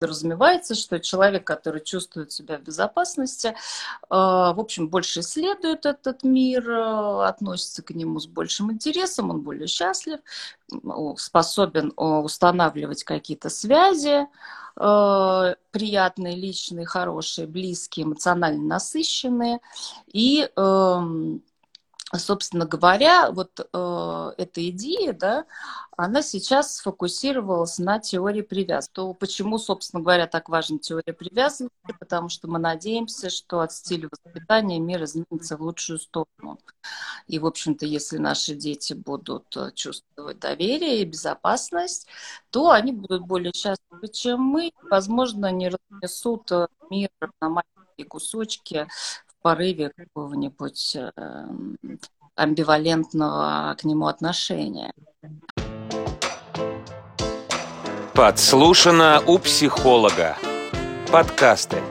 подразумевается, что человек, который чувствует себя в безопасности, э, в общем, больше исследует этот мир, э, относится к нему с большим интересом, он более счастлив, способен э, устанавливать какие-то связи, приятные, личные, хорошие, близкие, эмоционально насыщенные. И эм, собственно говоря, вот э, эта идея, да, она сейчас сфокусировалась на теории привязанности. То почему, собственно говоря, так важна теория привязанности? Потому что мы надеемся, что от стиля воспитания мир изменится в лучшую сторону. И, в общем-то, если наши дети будут э, чувствовать доверие и безопасность, то они будут более счастливы, чем мы. Возможно, не разнесут э, мир на маленькие кусочки порыве какого-нибудь эм, амбивалентного к нему отношения. Подслушано у психолога. Подкасты.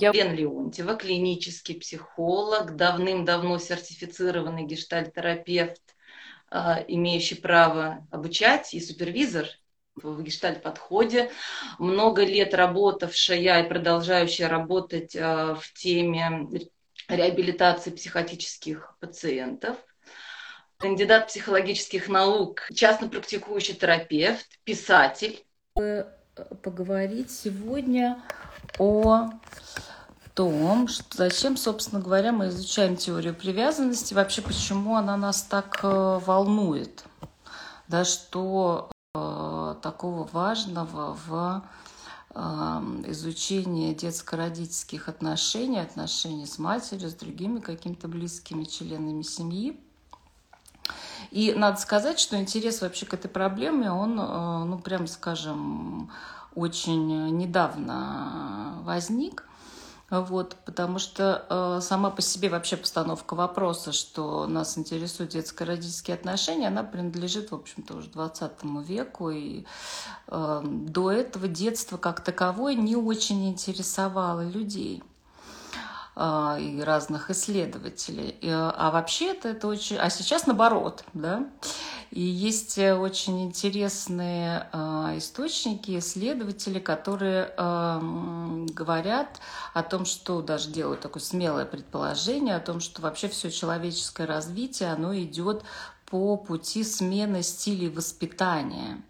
Я Лен Леонтьева, клинический психолог, давным-давно сертифицированный гештальтерапевт, э, имеющий право обучать и супервизор в гештальт-подходе, много лет работавшая и продолжающая работать э, в теме реабилитации психотических пациентов, кандидат психологических наук, частно практикующий терапевт, писатель. Поговорить сегодня о том, что зачем, собственно говоря, мы изучаем теорию привязанности, вообще почему она нас так э, волнует, да, что Э, такого важного в эм, изучении детско-родительских отношений, отношений с матерью, с другими какими-то близкими членами семьи. И надо сказать, что интерес вообще к этой проблеме, он, э, ну, прям скажем, очень недавно возник. Вот, потому что э, сама по себе вообще постановка вопроса, что нас интересуют детско-родительские отношения, она принадлежит, в общем-то, уже 20 веку. И э, до этого детство как таковое не очень интересовало людей. А, и разных исследователей. А вообще это, это очень... А сейчас наоборот, да? И есть э, очень интересные а, источники, исследователи, которые говорят о том, что даже делают такое смелое предположение о том, что вообще все человеческое развитие, оно идет по пути смены стилей воспитания.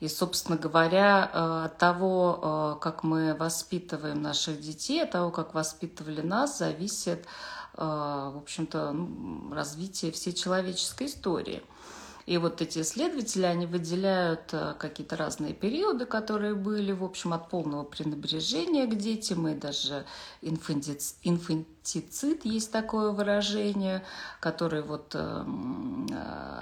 И, собственно говоря, от того, э, как мы воспитываем наших детей, от того, как воспитывали нас, зависит, в общем-то, развитие всей человеческой истории. И вот эти исследователи, они выделяют какие-то разные периоды, которые были, в общем, от полного пренебрежения к детям, и даже инфантицид, инфантицид есть такое выражение, который вот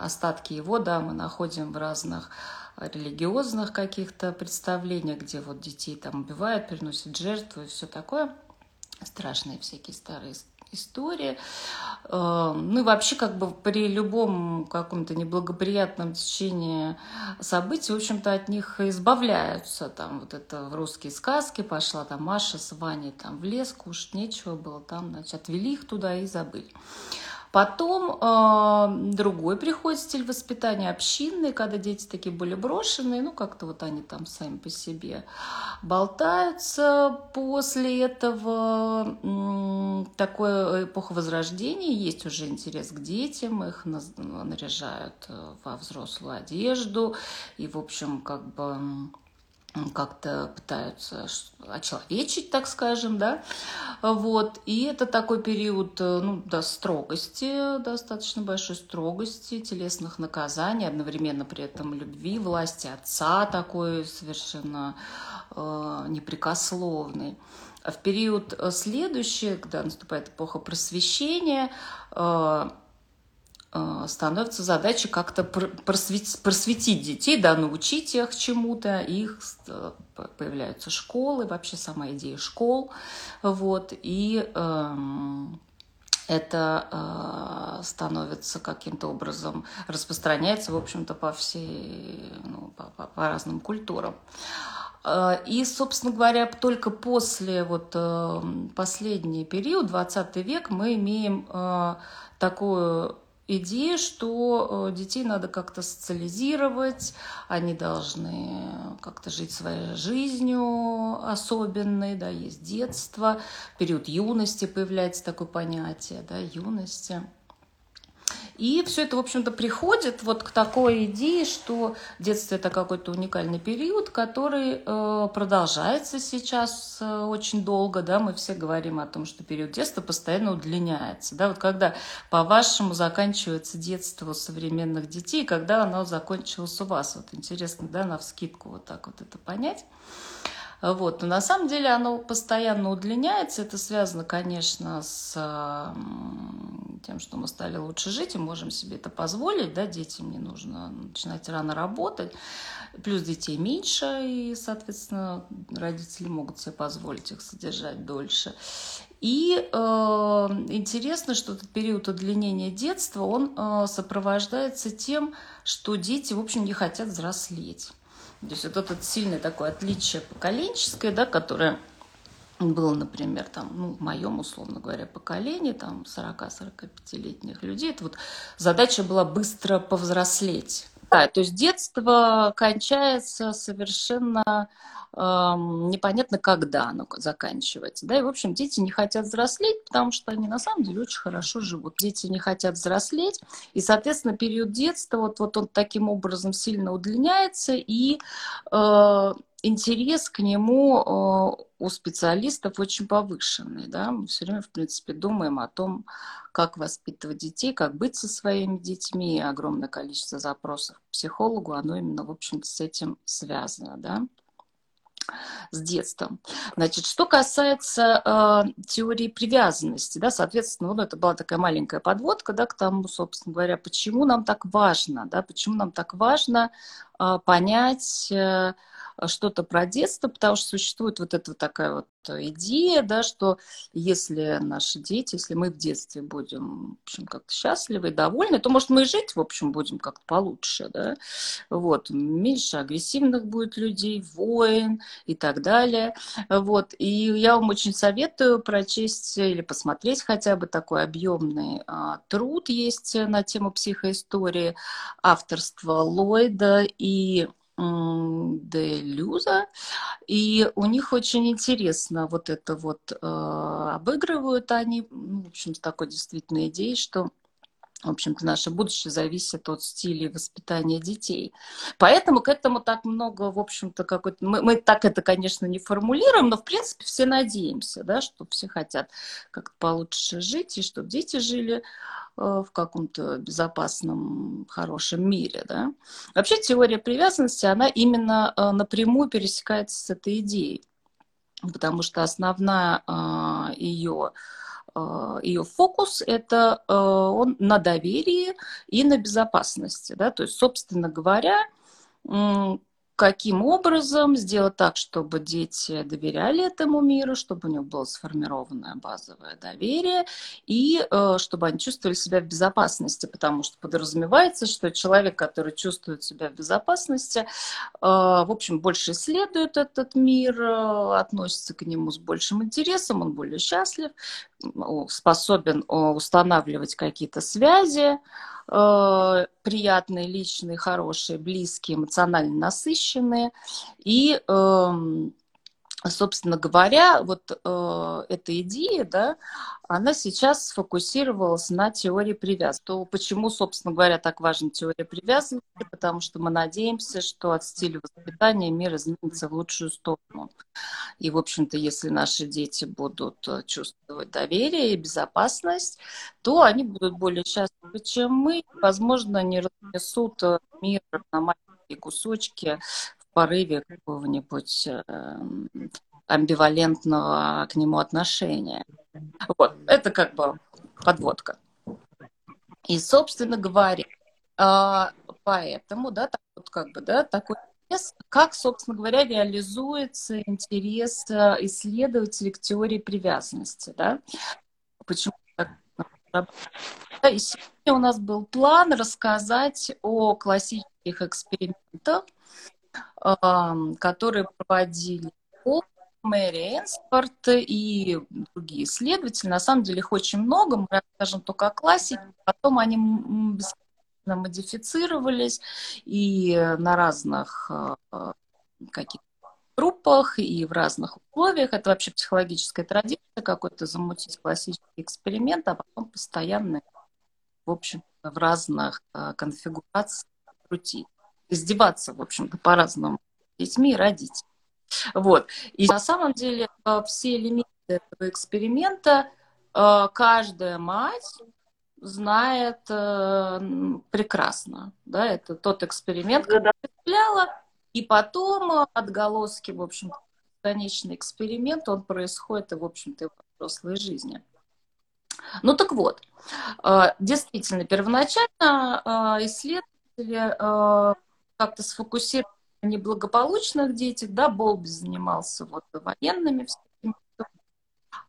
остатки его, да, мы находим в разных религиозных каких-то представлениях, где вот детей там убивают, приносят жертву и все такое. Страшные всякие старые истории. Эм, ну и вообще как бы при любом каком-то неблагоприятном течении событий, в общем-то, от них избавляются. Там вот это русские сказки пошла там Маша с Ваней там в лес, кушать нечего было, там, значит, отвели их туда и забыли. Потом э, другой приходит стиль воспитания общинный, когда дети такие были брошенные, ну как-то вот они там сами по себе болтаются. После этого э, такая эпоха возрождения, есть уже интерес к детям, их наряжают э, во взрослую одежду, и, в общем, как бы как-то пытаются очеловечить, так скажем, да, вот, и это такой период, э, ну, до строгости, достаточно большой строгости, телесных наказаний, одновременно при этом любви, власти отца такой совершенно э, непрекословный. А в период э, следующий, когда наступает эпоха просвещения, э, становится задача как-то просветить, просветить детей, да, научить их чему-то. Их э, появляются школы, вообще сама идея школ. Вот, и э, это э, становится каким-то образом, распространяется, в общем-то, по всей, ну, по, по, по разным культурам. Э, и, собственно говоря, только после вот последний период, 20 век, мы имеем такую идея, что э, детей надо как-то социализировать, они должны как-то жить своей жизнью особенной, да, есть детство, период юности появляется такое понятие, да, юности – и все это, в общем-то, приходит вот к такой идее, что детство это какой-то уникальный период, который э, продолжается сейчас э, очень долго, да, мы все говорим о том, что период детства постоянно удлиняется, да, вот когда, по-вашему, заканчивается детство у современных детей, когда оно закончилось у вас, вот интересно, да, на вскидку вот так вот это понять. Вот. Но на самом деле оно постоянно удлиняется. Это связано, конечно, с тем, что мы стали лучше жить и можем себе это позволить. Да? Детям не нужно начинать рано работать. Плюс детей меньше, и, соответственно, родители могут себе позволить их содержать дольше. И э, интересно, что этот период удлинения детства, он э, сопровождается тем, что дети, в общем, не хотят взрослеть. То есть вот это сильное такое отличие поколенческое, да, которое было, например, там, ну, в моем, условно говоря, поколении, там, 40-45-летних людей, это вот задача была быстро повзрослеть. Да, то есть детство кончается совершенно непонятно, когда оно заканчивается. Да, и, в общем, дети не хотят взрослеть, потому что они на самом деле очень хорошо живут. Дети не хотят взрослеть, и, соответственно, период детства, вот, вот он таким образом сильно удлиняется, и э, интерес к нему э, у специалистов очень повышенный. Да? Мы все время, в принципе, думаем о том, как воспитывать детей, как быть со своими детьми. И огромное количество запросов к психологу, оно именно, в общем-то, с этим связано. Да? с детством. Значит, что касается э, теории привязанности, да, соответственно, ну, это была такая маленькая подводка, да, к тому, собственно говоря, почему нам так важно, да, почему нам так важно э, понять э, что-то про детство, потому что существует вот эта вот такая вот идея, да, что если наши дети, если мы в детстве будем, в общем, как-то счастливы и довольны, то, может, мы и жить, в общем, будем как-то получше, да, вот, меньше агрессивных будет людей, войн и так далее, вот, и я вам очень советую прочесть или посмотреть хотя бы такой объемный а, труд есть на тему психоистории авторства Ллойда и де Люза, и у них очень интересно вот это вот э, обыгрывают они, в общем, с такой действительно идеей, что в общем-то, наше будущее зависит от стиля воспитания детей. Поэтому к этому так много, в общем-то, какой-то... Мы, мы так это, конечно, не формулируем, но, в принципе, все надеемся, да, что все хотят как-то получше жить, и чтобы дети жили Э, в каком-то безопасном, хорошем мире. Да? Вообще теория привязанности, она именно э, напрямую пересекается с этой идеей, потому что основная ее э, ее фокус это он на доверии и на безопасности, да, то есть, собственно говоря, каким образом сделать так, чтобы дети доверяли этому миру, чтобы у них было сформированное базовое доверие, и э, чтобы они чувствовали себя в безопасности, потому что подразумевается, что человек, который чувствует себя в безопасности, в общем, больше исследует этот мир, относится к нему с большим интересом, он более счастлив, способен устанавливать какие-то связи, э, приятные, личные, хорошие, близкие, эмоционально насыщенные. И, э, собственно говоря, вот э, эта идея, да, она сейчас сфокусировалась на теории привязанности. То почему, собственно говоря, так важна теория привязанности? Потому что мы надеемся, что от стиля воспитания мир изменится в лучшую сторону. И, в общем-то, если наши дети будут э, чувствовать доверие и безопасность, то они будут более счастливы, чем мы. Возможно, не разнесут э, мир на маленькие кусочки порыве какого-нибудь эм, амбивалентного к нему отношения. Вот, это как бы подводка. И, собственно говоря, а, поэтому, да, так вот как бы, да, такой интерес, как, собственно говоря, реализуется интерес э, исследователей к теории привязанности, да. Почему и сегодня у нас был план рассказать о классических экспериментах, которые проводили Мэри Энспорт и другие исследователи. На самом деле их очень много. Мы расскажем только о классике. Потом они модифицировались и на разных э, каких группах и в разных условиях. Это вообще психологическая традиция, какой-то замутить классический эксперимент, а потом постоянно, в общем в разных э, конфигурациях крутить. Издеваться, в общем-то, по-разному детьми и родителями. Вот. И на самом деле э, все элементы этого эксперимента каждая мать знает э, прекрасно. Да, это тот эксперимент, который представляла. И потом отголоски, в общем конечный эксперимент, он происходит, в общем-то, в взрослой жизни. Ну так вот, э, действительно, первоначально э, исследователи э, как-то сфокусировались на неблагополучных детях, да, Болби занимался вот военными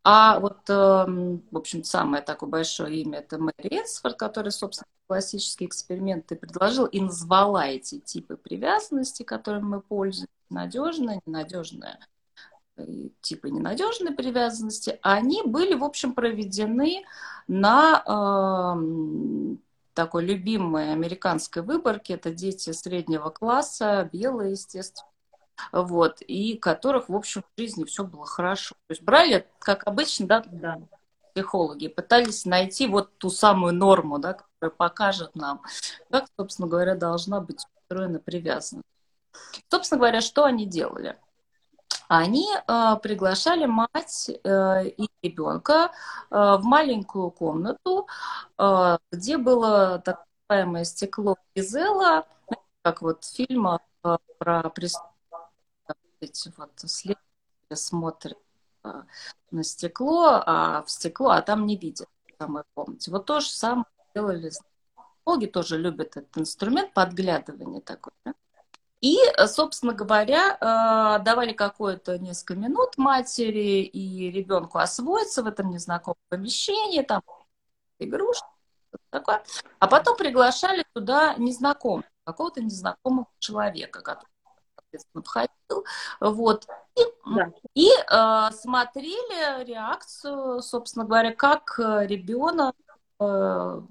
а вот, эм, в общем, самое такое большое имя это Мэри Энсфорд, которая, собственно, классические эксперименты предложил и назвала эти типы привязанности, которыми мы пользуемся, надежная, ненадежная типы ненадежной привязанности, они были, в общем, проведены на э, такой любимой американской выборке. Это дети среднего класса, белые, естественно, вот, и которых, в общем, в жизни все было хорошо. То есть брали, как обычно, да, да, психологи, пытались найти вот ту самую норму, да, которая покажет нам, как, собственно говоря, должна быть устроена привязанность. Собственно говоря, что они делали? Они э, приглашали мать э, и ребенка э, в маленькую комнату, где было так называемое стекло Гизела, как вот в фильмах про преступление вот следователи смотрят а, на стекло, а в стекло, а там не видят в самой комнате. Вот то же самое делали психологи, тоже любят этот инструмент подглядывания такой. Да? И, собственно говоря, а, давали какое-то несколько минут матери и ребенку освоиться в этом незнакомом помещении, там игрушки, такое. А потом приглашали туда незнакомого, какого-то незнакомого человека, который соответственно, входил. Вот. И, да. и э, смотрели реакцию, собственно говоря, как ребенок э,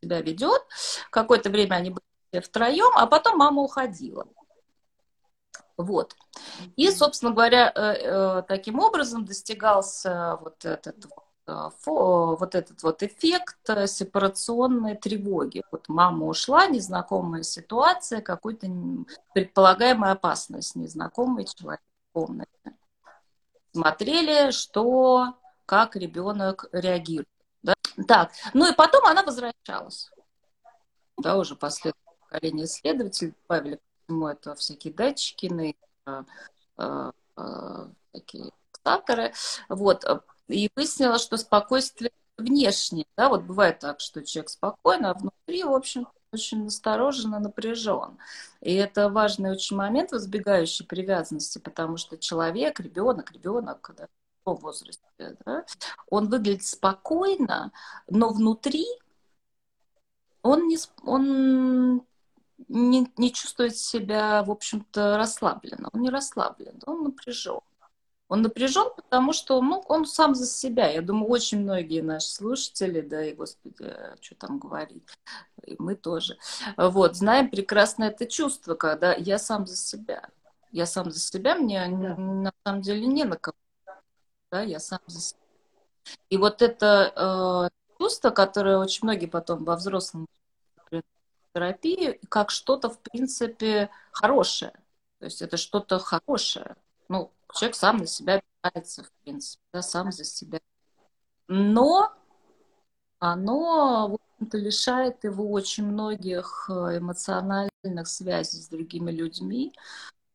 себя ведет. Какое-то время они были втроем, а потом мама уходила. Вот. И, собственно говоря, э, э, таким образом достигался вот этот вот Э, этот вот эффект сепарационной тревоги. Вот мама ушла, незнакомая ситуация, какой-то предполагаемая опасность, незнакомый человек в комнате. Смотрели, что, как ребенок реагирует. Да? Так, ну и потом она возвращалась. Да, уже последнее поколение исследователей добавили к всему это всякие датчики, э, э, э, такие факторы. Вот, и выяснила, что спокойствие внешне, да, вот бывает так, что человек спокойно, а внутри, в общем, очень насторожен и напряжен. И это важный очень момент в привязанности, потому что человек, ребенок, ребенок, да, в возрасте, да, он выглядит спокойно, но внутри он не, он не, не чувствует себя, в общем-то, расслабленно. Он не расслаблен, он напряжен. Он напряжен, потому что ну, он сам за себя. Я думаю, очень многие наши слушатели, да и, господи, что там говорить, и мы тоже, вот, знаем прекрасно это чувство, когда я сам за себя. Я сам за себя, мне да. на самом деле не на кого. Да, я сам за себя. И вот это э, чувство, которое очень многие потом во взрослом терапии, как что-то, в принципе, хорошее. То есть это что-то хорошее. Ну, Человек сам на себя опирается, в принципе, да, сам за себя. Но оно, в общем-то, лишает его очень многих э, эмоциональных связей с другими людьми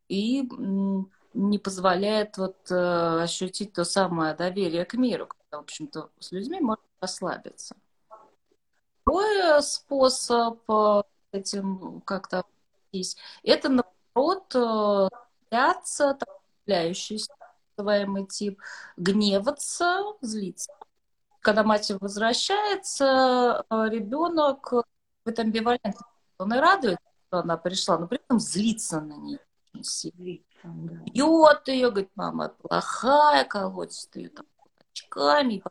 и не позволяет вот э, ощутить то самое доверие к миру, когда, в общем-то, с людьми можно расслабиться. Способ э, этим как-то это, наоборот, бояться являющийся называемый тип, гневаться, злиться. Когда мать возвращается, э, ребенок в этом амбивалентности. Он и радует, что она пришла, но при этом злится на нее. очень сильно. Да. Бьет ее, говорит, мама плохая, колотит ее там кулачками,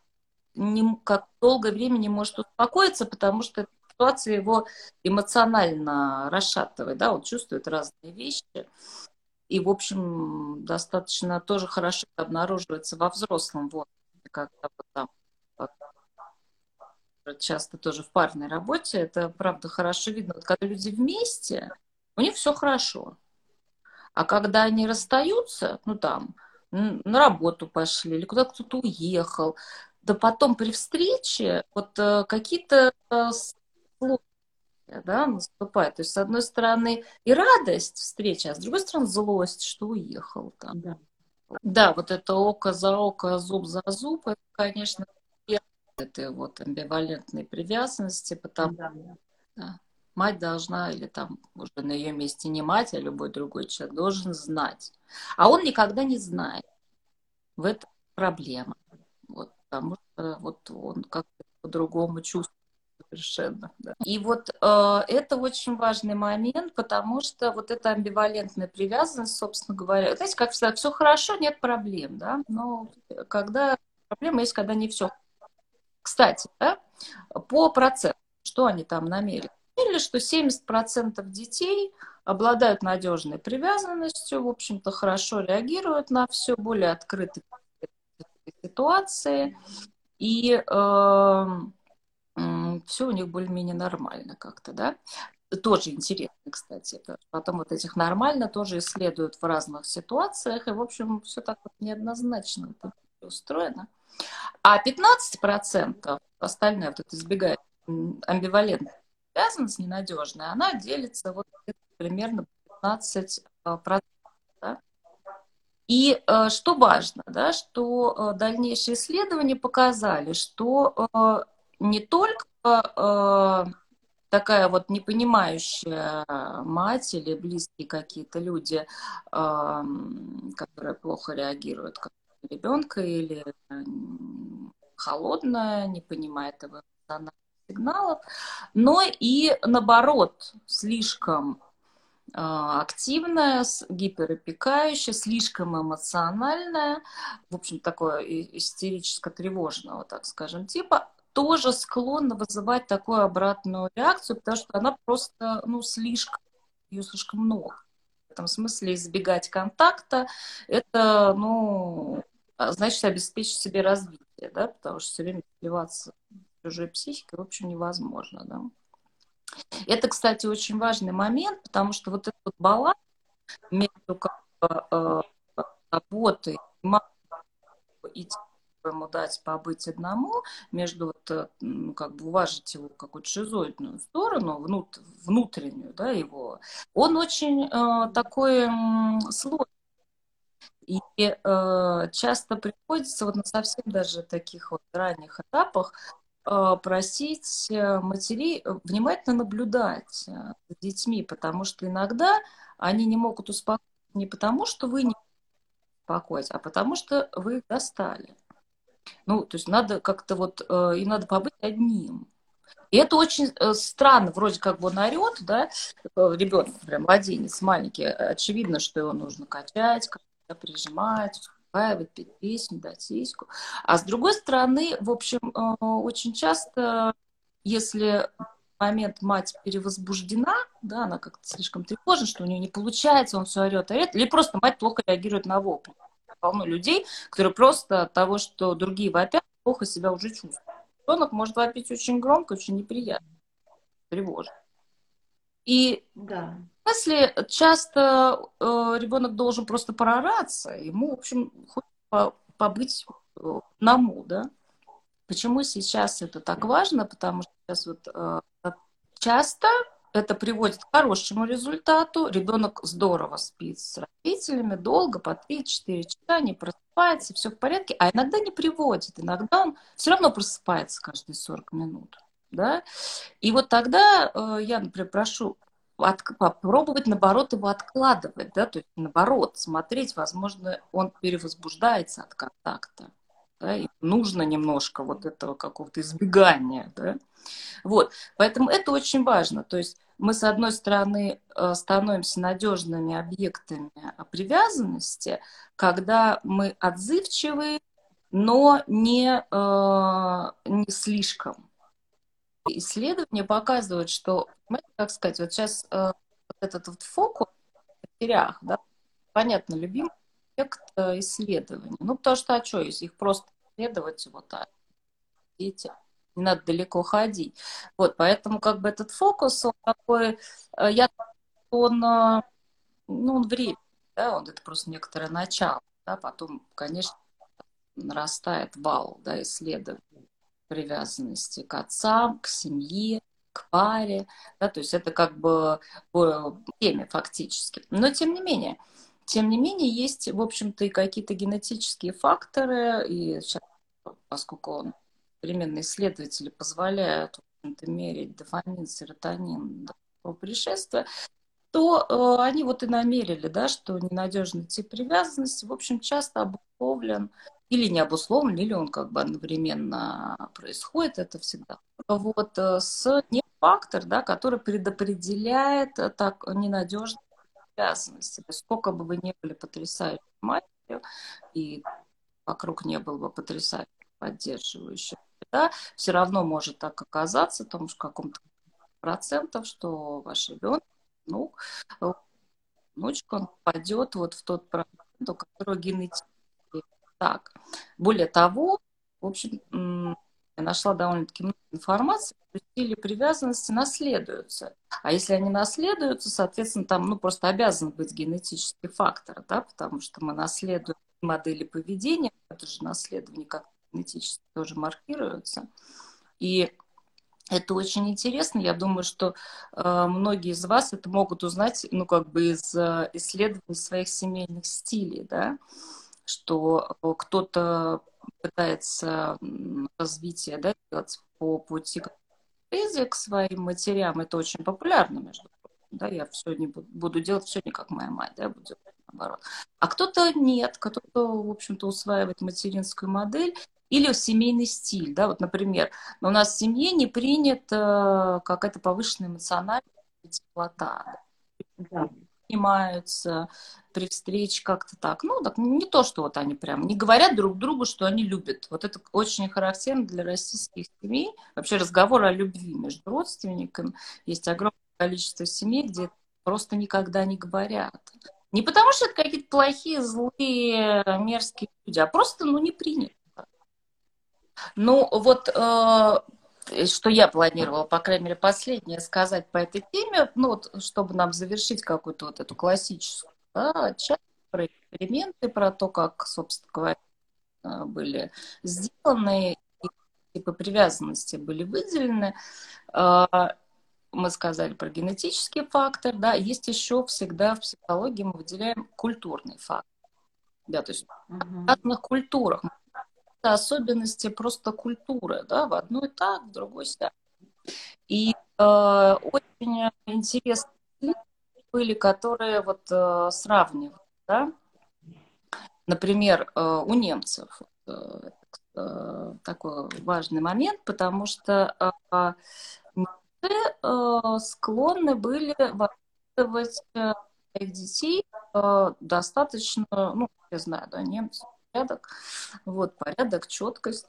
не, как долгое время не может успокоиться, потому что эта ситуация его эмоционально расшатывает, да, он чувствует разные вещи. И, в общем, достаточно тоже хорошо обнаруживается во взрослом возрасте, когда вот там часто тоже в парной работе, это правда хорошо видно. Вот когда люди вместе, у них все хорошо. А когда они расстаются, ну там, на работу пошли, или куда кто-то уехал, да потом при встрече вот э, какие-то э, да, наступают. То есть, с одной стороны, и радость встречи, а с другой стороны, злость, что уехал там. Да. Да, вот это око за око, зуб за зуб, это, конечно, этой вот амбивалентной привязанности, потому что да. да, мать должна, или там уже на ее месте не мать, а любой другой человек должен знать. А он никогда не знает. В этом проблема. Вот, потому что вот он как-то по-другому чувствует совершенно. Да. И вот э, это очень важный момент, потому что вот эта амбивалентная привязанность, собственно говоря, знаете, как всегда, все хорошо, нет проблем, да, но когда проблема есть, когда не все кстати, да, по процентам, что они там намерили? Или что 70% детей обладают надежной привязанностью, в общем-то, хорошо реагируют на все, более открытые ситуации, и э, все у них более-менее нормально как-то, да. Тоже интересно, кстати. Это. Потом вот этих нормально тоже исследуют в разных ситуациях, и, в общем, все так вот неоднозначно устроено. А 15% остальное, вот это избегает амбивалентная связанность ненадежная, она делится вот примерно 15%. Да? И э, что важно, да, что э, дальнейшие исследования показали, что э, не только э, такая вот непонимающая мать или близкие какие-то люди, э, которые плохо реагируют как ребенка или холодная, не понимает его сигналов, но и наоборот, слишком а, активная, гиперопекающая, слишком эмоциональная, в общем, такое истерическо-тревожного, так скажем, типа, тоже склонна вызывать такую обратную реакцию, потому что она просто, ну, слишком, ее слишком много. В этом смысле избегать контакта, это, ну, а, значит, обеспечить себе развитие, да, потому что все время сливаться чужой психикой, в общем, невозможно, да. Это, кстати, очень важный момент, потому что вот этот баланс между как э, работой и ему дать побыть одному, между вот, э, ну, как бы уважить его какую-то шизоидную сторону, внут, внутреннюю, да, его, он очень э, такой э, сложный и э, часто приходится вот на совсем даже таких вот ранних этапах э, просить э, матерей внимательно наблюдать за детьми, потому что иногда они не могут успокоить не потому, что вы не успокоить, а потому что вы их достали. Ну, то есть надо как-то вот, э, им надо побыть одним. И это очень э, странно, вроде как бы он орет, да, ребенок, прям младенец маленький, очевидно, что его нужно качать, прижимать, успокаивать, петь песню, дать сиську. А с другой стороны, в общем, э, очень часто, если момент мать перевозбуждена, да, она как-то слишком тревожна, что у нее не получается, он все орет, орет, или просто мать плохо реагирует на вопль. Полно людей, которые просто от того, что другие вопят, плохо себя уже чувствуют. Ребенок может вопить очень громко, очень неприятно, тревожно. И да. если часто э, ребенок должен просто прораться, ему, в общем, хочется побыть э, одному, да. Почему сейчас это так важно? Потому что сейчас вот э, часто это приводит к хорошему результату. Ребенок здорово спит с родителями, долго, по 3-4 часа, не просыпается, все в порядке, а иногда не приводит. Иногда он все равно просыпается каждые 40 минут да, и вот тогда э, я, например, прошу от, попробовать, наоборот, его откладывать, да, то есть, наоборот, смотреть, возможно, он перевозбуждается от контакта, да, и нужно немножко вот этого какого-то избегания, да, вот, поэтому это очень важно, то есть мы, с одной стороны, э, становимся надежными объектами привязанности, когда мы отзывчивы, но не, э, не слишком. Исследования показывают, что, как сказать, вот сейчас э, этот вот фокус в матерях, да, понятно, любимый объект исследования. Ну, потому что, а что, если их просто исследовать, вот, а дети не надо далеко ходить. Вот, поэтому как бы этот фокус, он такой, э, я, он, э, ну, он время, да, он это просто некоторое начало, да, потом, конечно, нарастает вал, да, исследований привязанности к отцам, к семье, к паре, да, то есть это как бы теме фактически. Но тем не менее, тем не менее, есть, в общем-то, и какие-то генетические факторы, и сейчас, поскольку современные исследователи позволяют мерить дофамин, серотонин до пришествия, то э, они вот и намерили, да, что ненадежный тип привязанности, в общем, часто обусловлен или не обусловлен, или он как бы одновременно происходит, это всегда. Вот э, с не фактор, да, который предопределяет э, так ненадежность есть сколько бы вы ни были потрясающей матерью, и вокруг не было бы потрясающей поддерживающей да, все равно может так оказаться, потому что каком-то процентов, что ваш ребенок, ну, внучка, он попадет вот в тот процент, у которого генетически так. Более того, в общем, я нашла довольно-таки много информации, что стили привязанности наследуются. А если они наследуются, соответственно, там ну, просто обязан быть генетический фактор, да, потому что мы наследуем модели поведения, это же наследование как генетически тоже маркируются. И это очень интересно. Я думаю, что э, многие из вас это могут узнать, ну, как бы из э, исследований своих семейных стилей, да, что э, кто-то пытается развитие, да, делать по пути к своим матерям. Это очень популярно, между прочим. Да, я все не буду, буду делать все не как моя мать, да, буду делать наоборот. А кто-то нет, кто-то, в общем-то, усваивает материнскую модель или семейный стиль, да, вот, например, у нас в семье не принята какая-то повышенная эмоциональная теплота, да. Понимаются при встрече как-то так. Ну, так не то, что вот они прям не говорят друг другу, что они любят. Вот это очень характерно для российских семей. Вообще разговор о любви между родственниками. Есть огромное количество семей, где просто никогда не говорят. Не потому, что это какие-то плохие, злые, мерзкие люди, а просто, ну, не принято. Ну, вот э, что я планировала, по крайней мере, последнее сказать по этой теме, ну, вот, чтобы нам завершить какую-то вот эту классическую да, часть про эксперименты, про то, как, собственно говоря, э, были сделаны, и типы привязанности были выделены. Э, мы сказали про генетический фактор, да, есть еще всегда в психологии мы выделяем культурный фактор. Да, то есть в разных культурах особенности просто культуры, да, в одной так, в другой так. И э, очень интересные были, которые вот э, сравнивают, да, например, э, у немцев э, э, такой важный момент, потому что э, немцы э, склонны были воспитывать э, своих детей э, достаточно, ну, я знаю, да, немцы порядок, вот, порядок, четкость,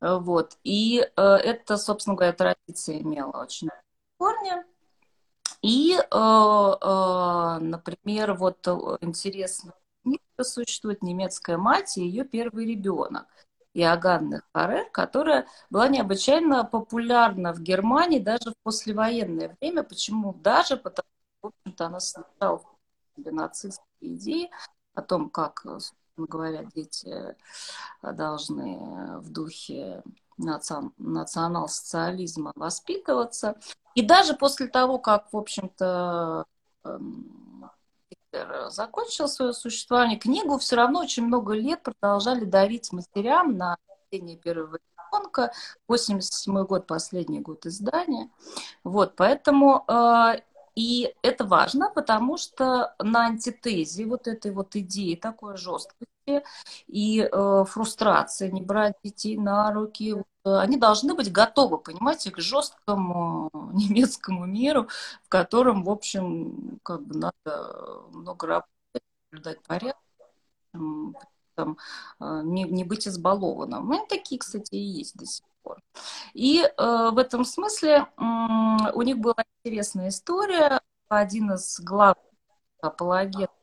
э, вот, и э, это, собственно говоря, традиция имела очень корни, и, э, например, вот интересно, существует немецкая мать и ее первый ребенок. Иоганна Харер, которая была необычайно популярна в Германии даже в послевоенное время. Почему? Даже потому, что, в общем-то, она создала нацистские идеи о том, как говоря, дети э, должны в духе национал-социализма воспитываться. И даже после того, как, в общем-то, эм, закончил свое существование, книгу все равно очень много лет продолжали дарить матерям на рождение первого ребенка. 87 год, последний год издания. Вот, поэтому э, и это важно, потому что на антитезе вот этой вот идеи такой жесткости и э, фрустрации, не брать детей на руки, э, они должны быть готовы, понимаете, к жесткому немецкому миру, в котором, в общем, как бы надо много работать, соблюдать порядок, там, не, не быть избалованным. Ну, такие, кстати, и есть до сих пор. И э, в этом смысле э, у них была интересная история. Один из главных апологетов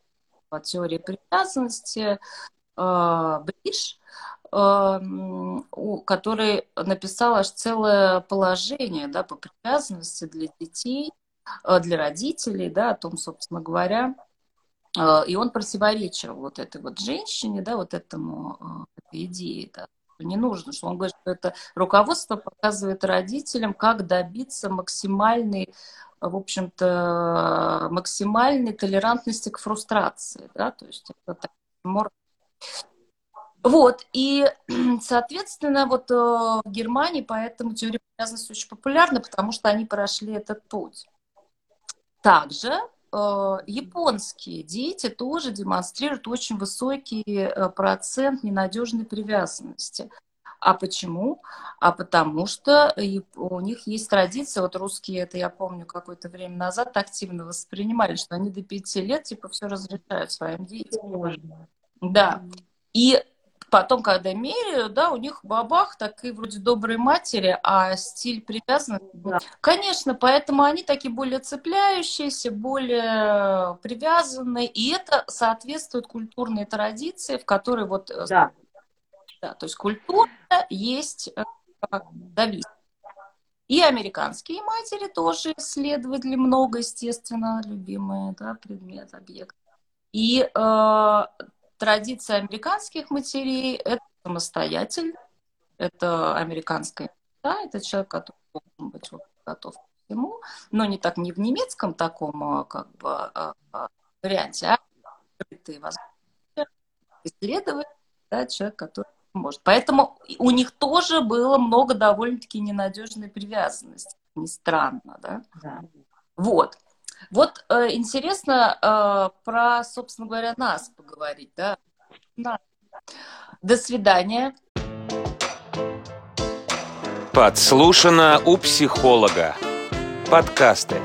теории привязанности, э, Бриш, который написал аж целое положение да, по привязанности для детей, для родителей, да, о том, собственно говоря, и он противоречил вот этой вот женщине, да, вот этому, этой идее, да, не нужно, что он говорит, что это руководство показывает родителям, как добиться максимальной, в общем-то, максимальной толерантности к фрустрации, да, то есть это так, вот, и, соответственно, вот э, в Германии поэтому теория привязанности очень популярна, потому что они прошли этот путь. Также японские дети тоже демонстрируют очень высокий э, процент ненадежной привязанности. А почему? А потому что у них есть традиция, вот русские, это я помню, какое-то время назад активно воспринимали, что они до пяти лет типа все разрешают своим детям. Да. И Потом, когда меряют, да, у них бабах такие вроде добрые матери, а стиль привязанности. Да. Конечно, поэтому они такие более цепляющиеся, более привязанные, и это соответствует культурной традиции, в которой вот... Э, да. да то есть культура есть э, зависимость. И американские матери тоже исследовали много, естественно, любимые да, предмет, объект. И э, традиция американских матерей – это самостоятельно, это американская да, это человек, который должен быть готов к всему, но не так не в немецком таком а, как бы а, а, варианте, а открытые возможности исследовать, да, человек, который может. Поэтому у них тоже было много довольно-таки ненадежной привязанности, не странно, да? да. Вот. Вот э, интересно э, про, собственно говоря, нас поговорить, да? да. До свидания. Подслушано у психолога. Подкасты.